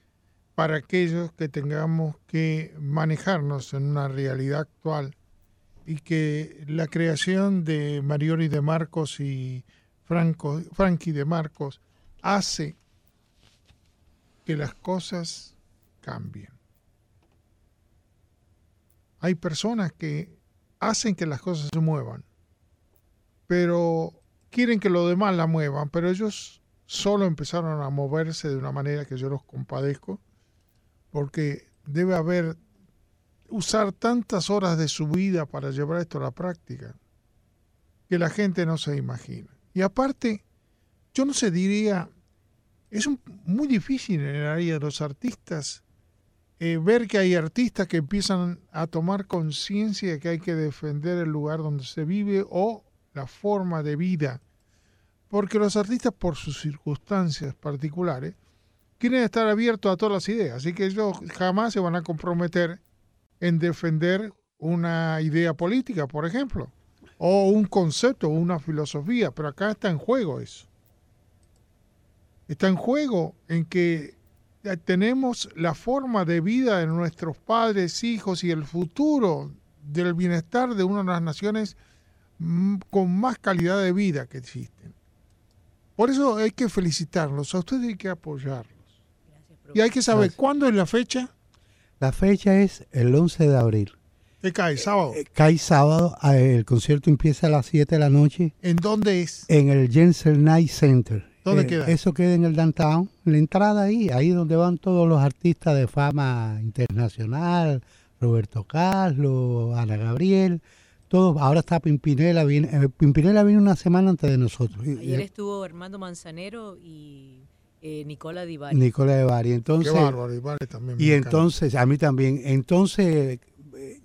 para aquellos que tengamos que manejarnos en una realidad actual y que la creación de Mariori de Marcos y Franco, Frankie de Marcos hace que las cosas cambien. Hay personas que hacen que las cosas se muevan, pero quieren que los demás la muevan, pero ellos solo empezaron a moverse de una manera que yo los compadezco, porque debe haber, usar tantas horas de su vida para llevar esto a la práctica, que la gente no se imagina. Y aparte, yo no se diría, es muy difícil en el área de los artistas eh, ver que hay artistas que empiezan a tomar conciencia de que hay que defender el lugar donde se vive o la forma de vida. Porque los artistas, por sus circunstancias particulares, quieren estar abiertos a todas las ideas. Así que ellos jamás se van a comprometer en defender una idea política, por ejemplo, o un concepto, o una filosofía. Pero acá está en juego eso. Está en juego en que tenemos la forma de vida de nuestros padres, hijos y el futuro del bienestar de una de las naciones mm, con más calidad de vida que existen. Por eso hay que felicitarlos, a ustedes hay que apoyarlos. Y hay que saber Gracias. cuándo es la fecha, La fecha es el 11 de abril. que cae, sábado. Eh, Cae sábado, eh, el concierto empieza a las 7 de la noche ¿En dónde es? en el Jensen Night Center. Eh. Eso queda en el downtown, la entrada ahí, ahí donde van todos los artistas de fama internacional, Roberto Carlos, Ana Gabriel, todos, ahora está Pimpinela, viene, eh, Pimpinela viene una semana antes de nosotros. Y- Ayer estuvo Armando Manzanero y eh, Nicola Di Bari. Nicola de Bari. Qué Entonces, bárbaro, y vale, también Y encanta. entonces, a mí también, entonces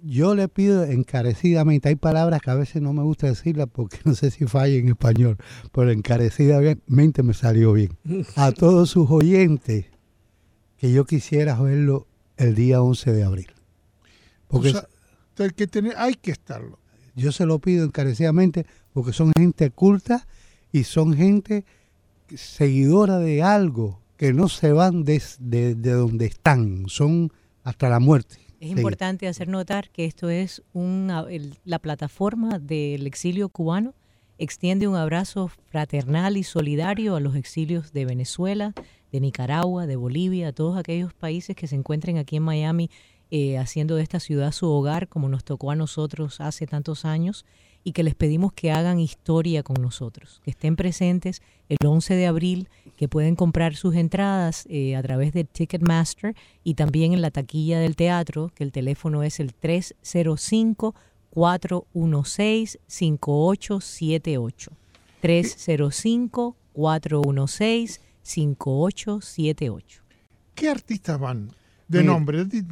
yo le pido encarecidamente, hay palabras que a veces no me gusta decirlas porque no sé si falla en español, pero encarecidamente me salió bien. A todos sus oyentes, que yo quisiera verlo el día 11 de abril. Porque O sea, hay que tener, hay que estarlo. yo se lo pido encarecidamente porque son gente culta y son gente seguidora de algo que no se van des- de, de donde están, son hasta la muerte. Es Sí. importante hacer notar que esto es una, el- la plataforma del exilio cubano extiende un abrazo fraternal y solidario a los exilios de Venezuela, de Nicaragua, de Bolivia, a todos aquellos países que se encuentren aquí en Miami eh, haciendo de esta ciudad su hogar, como nos tocó a nosotros hace tantos años, y que les pedimos que hagan historia con nosotros, que estén presentes el 11 de abril, que pueden comprar sus entradas eh, a través de Ticketmaster y también en la taquilla del teatro, que el teléfono es el 305-416-5878. 305-416-5878. ¿Qué artistas van? De nombre, di-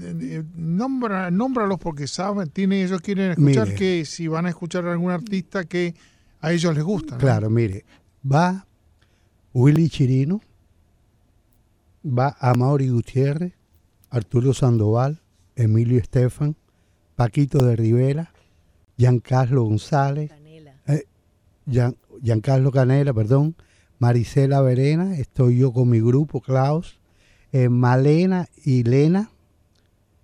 nombra, nómbralos porque saben, tienen, ellos quieren escuchar Mire. que si van a escuchar a algún artista que a ellos les gusta. ¿no? Claro, mire, va Willy Chirino, va Amaury Gutiérrez, Arturo Sandoval, Emilio Estefan, Paquito de Rivera, Giancarlo González, Gian- Giancarlo Canela, perdón, Marisela Verena, estoy yo con mi grupo, Klaus, eh, Malena y Lena,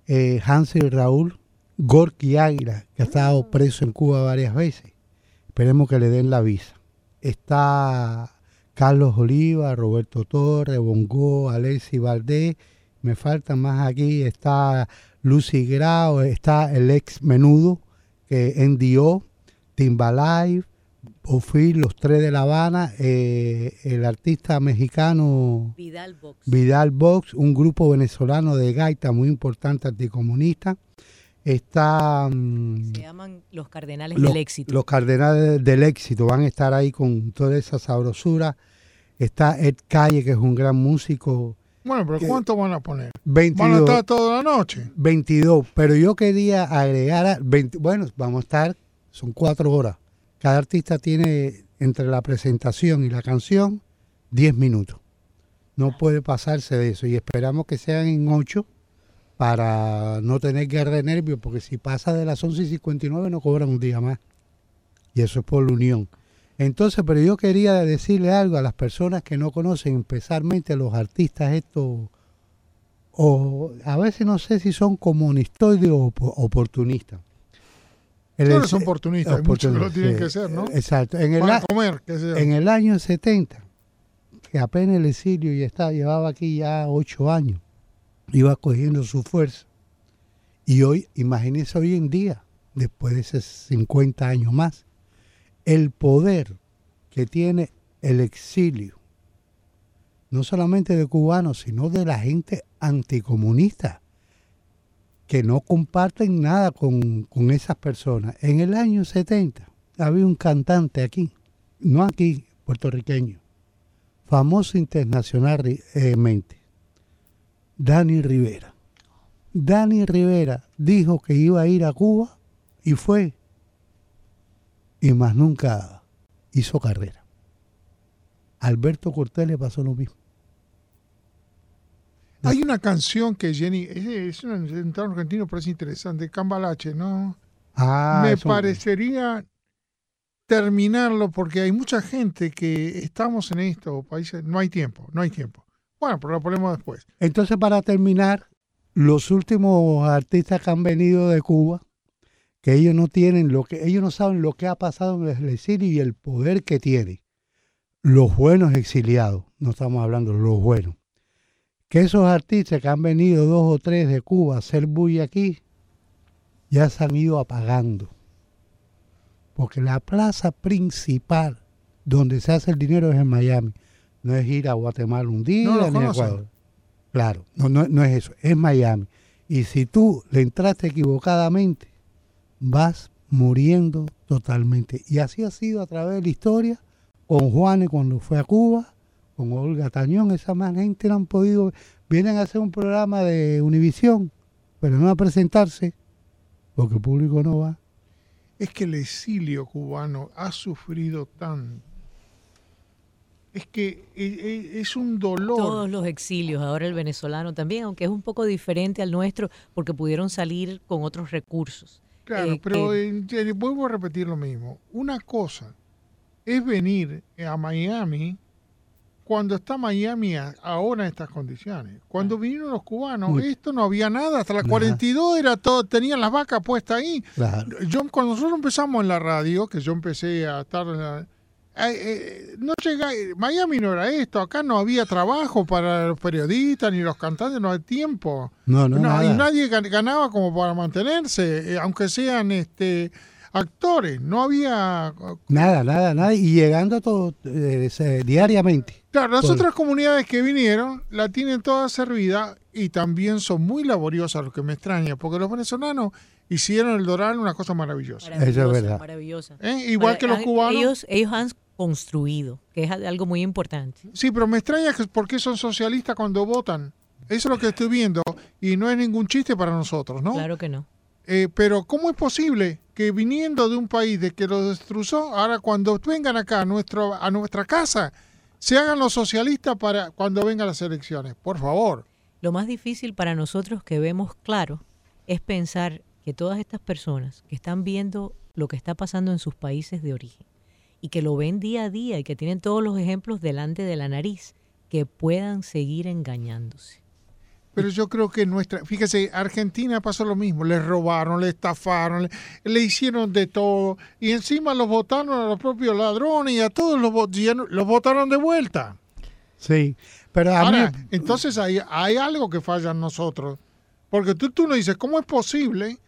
eh, Hansel Raúl, Gorky Águila, que ha estado preso en Cuba varias veces. Esperemos que le den la visa. Está Carlos Oliva, Roberto Torres, Bongo, Alexi Valdés, me faltan más aquí, está Lucy Grau, está el ex menudo, que NDO, Timbalive, Ofil, los tres de La Habana, eh, el artista mexicano Vidal Box. Vidal Box, un grupo venezolano de gaita muy importante anticomunista. Está mm, Se llaman los Cardenales los, del Éxito. los Cardenales del Éxito, van a estar ahí con toda esa sabrosura. Está Ed Calle, que es un gran músico, Bueno, pero. ¿cuánto van a poner? Van a 22, estar toda la noche. 22, pero yo quería agregar, a 20 bueno, vamos a estar, son cuatro horas. Cada artista tiene entre la presentación y la canción 10 minutos. No puede pasarse de eso y esperamos que sean en 8 para no tener guerra de nervios, porque si pasa de las 11 y 59 no cobran un día más. Y eso es por la unión. Entonces, pero yo quería decirle algo a las personas que no conocen, especialmente los artistas estos, o a veces no sé si son comunistoides o oportunistas. Todos son oportunistas, muchos lo tienen que ser, ¿no? Exacto. En el, comer, en el año 70, que apenas el exilio ya estaba, llevaba aquí ya ocho años, iba cogiendo su fuerza. Y hoy, imagínense hoy en día, después de esos 50 años más, el poder que tiene el exilio, no solamente de cubanos, sino de la gente anticomunista, que no comparten nada con, esas personas. En el año 70 había un cantante aquí, no aquí, puertorriqueño, famoso internacionalmente, Dani Rivera. Dani Rivera dijo que iba a ir a Cuba y fue y más nunca hizo carrera. Alberto Cortés le pasó lo mismo. Hay una canción que Jenny, es, un entorno argentino, pero es interesante, Cambalache, ¿no? Ah, Me parecería terminarlo porque hay mucha gente que estamos en estos países, no hay tiempo, no hay tiempo. Bueno, pero lo ponemos después. Entonces, para terminar, los últimos artistas que han venido de Cuba, que ellos no tienen lo que ellos no saben lo que ha pasado en el exilio y el poder que tiene. Los buenos exiliados, no estamos hablando de los buenos. Que esos artistas que han venido dos o tres de Cuba a hacer bulla aquí, ya se han ido apagando. Porque la plaza principal donde se hace el dinero es en Miami. No es ir a Guatemala un día ni a Ecuador. Claro, no, no, no es eso, es Miami. Y si tú le entraste equivocadamente, vas muriendo totalmente. Y así ha sido a través de la historia, con Juanes cuando fue a Cuba, con Olga Tañón, esa más gente no han podido, vienen a hacer un programa de Univisión, pero no a presentarse, porque el público no va. Es que el exilio cubano ha sufrido tanto. Es que e, e, es un dolor. Todos los exilios, ahora el venezolano también, aunque es un poco diferente al nuestro, porque pudieron salir con otros recursos. Claro, eh, pero vuelvo a repetir lo mismo. Una cosa es venir a Miami cuando está Miami ahora en estas condiciones. Cuando vinieron los cubanos, esto no había nada. Hasta la 42 era todo, tenían las vacas puestas ahí. Yo, cuando nosotros empezamos en la radio, que yo empecé a estar en la, eh, no llega, Miami no era esto, acá no había trabajo para los periodistas ni los cantantes, no hay tiempo. No, no, Y nadie ganaba como para mantenerse, eh, aunque sean este actores, no había nada, nada, nada y llegando todo eh, diariamente. Claro, las otras comunidades que vinieron la tienen toda servida y también son muy laboriosas, lo que me extraña, porque los venezolanos hicieron el Doral una cosa maravillosa. Eso es verdad. Maravillosa. Igual que los cubanos. Ellos, ellos han construido, que es algo muy importante. Sí, pero me extraña que por qué son socialistas cuando votan. Eso es lo que estoy viendo y no es ningún chiste para nosotros, ¿no? Claro que no. Eh, pero ¿cómo es posible que viniendo de un país de que lo destruyó, ahora cuando vengan acá a, nuestro, a nuestra casa, se hagan los socialistas para cuando vengan las elecciones? Por favor. Lo más difícil para nosotros que vemos claro es pensar que todas estas personas que están viendo lo que está pasando en sus países de origen, y que lo ven día a día y que tienen todos los ejemplos delante de la nariz, que puedan seguir engañándose. Pero yo creo que nuestra, fíjese, Argentina pasó lo mismo, le robaron, le estafaron, le, hicieron de todo y encima los votaron a los propios ladrones y a todos los, los votaron de vuelta. Sí, pero a entonces hay, hay algo que falla en nosotros, porque tú, tú nos dices, ¿cómo es posible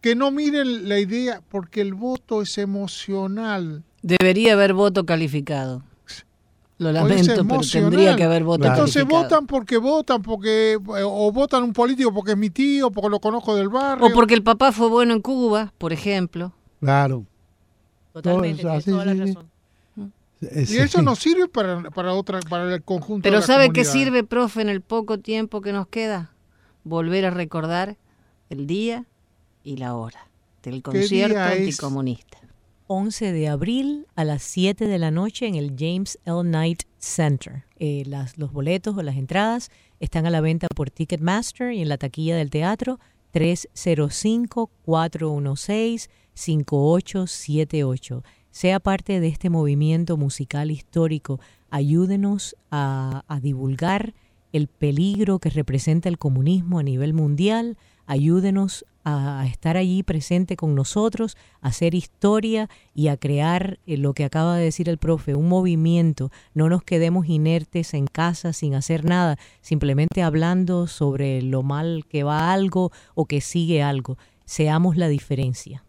que no miren la idea? Porque el voto es emocional. Debería haber voto calificado. Lo lamento, pero tendría que haber voto Entonces votan porque votan, porque eh, o votan un político porque es mi tío, porque lo conozco del barrio. O porque el papá fue bueno en Cuba, por ejemplo. Claro. Totalmente, toda la razón. Y eso no sirve para, para, otra, para el conjunto Pero de la ¿sabe qué sirve, profe, en el poco tiempo que nos queda? Volver a recordar el día y la hora del concierto anticomunista. 11 de abril a las 7 de la noche en el James L. Knight Center. Eh, las, los boletos o las entradas están a la venta por Ticketmaster y en la taquilla del teatro 305-416-5878. Sea parte de este movimiento musical histórico. Ayúdenos a, a divulgar el peligro que representa el comunismo a nivel mundial. Ayúdenos a estar allí presente con nosotros, a hacer historia y a crear eh, lo que acaba de decir el profe, un movimiento. No nos quedemos inertes en casa sin hacer nada, simplemente hablando sobre lo mal que va algo o que sigue algo. Seamos la diferencia.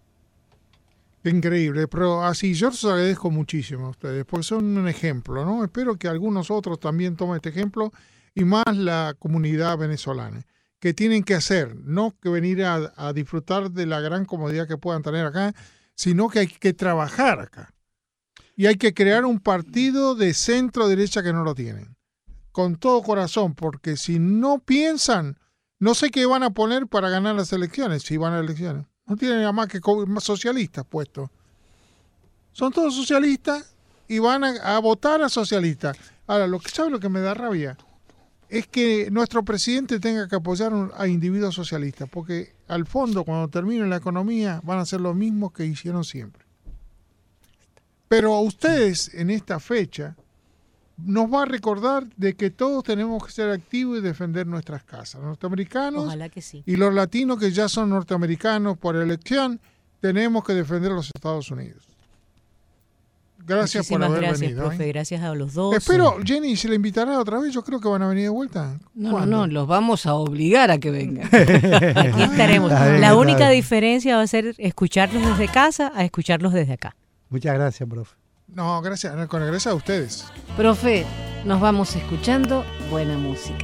Increíble, pero así yo les agradezco muchísimo a ustedes, porque son un ejemplo, ¿no? Espero que algunos otros también tomen este ejemplo y más la comunidad venezolana que tienen que hacer, no que venir a, disfrutar de la gran comodidad que puedan tener acá, sino que hay que trabajar acá. Y hay que crear un partido de centro derecha que no lo tienen. Con todo corazón, porque si no piensan, no sé qué van a poner para ganar las elecciones, si van a elecciones. No tienen nada más que socialistas puestos. Son todos socialistas y van a, a votar a socialistas. Ahora, lo que sabe lo que me da rabia es que nuestro presidente tenga que apoyar a individuos socialistas, porque al fondo, cuando termine la economía, van a ser lo mismo que hicieron siempre. Pero a ustedes, en esta fecha, nos va a recordar de que todos tenemos que ser activos y defender nuestras casas. Los norteamericanos y los latinos que ya son norteamericanos por elección, tenemos que defender a los Estados Unidos. Gracias por haber gracias, venido. Profe, ¿eh? Gracias a los dos. Espero, Jenny, si le invitará otra vez, yo creo que van a venir de vuelta. No, no, no, los vamos a obligar a que vengan. Aquí estaremos. La única diferencia va a ser escucharlos desde casa a escucharlos desde acá. Muchas gracias, profe. No, gracias, con gracias a ustedes. Profe, nos vamos escuchando buena música.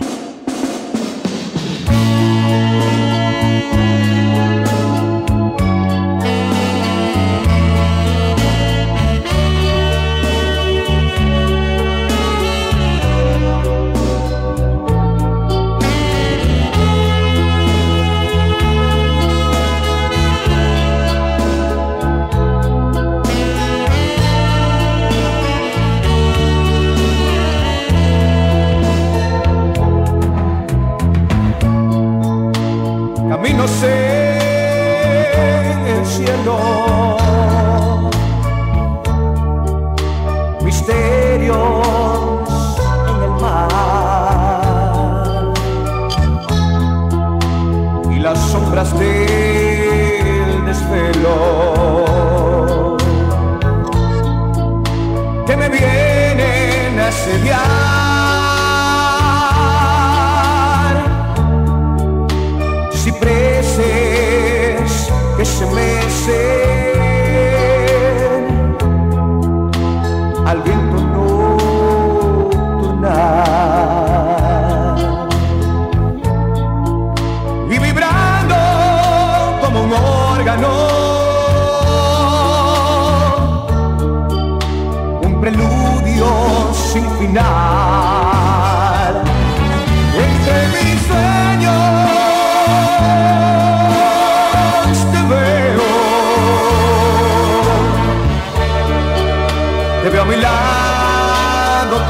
el cielo. Misterios en el mar y las sombras del desvelo que me vienen a sediar.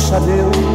entre mis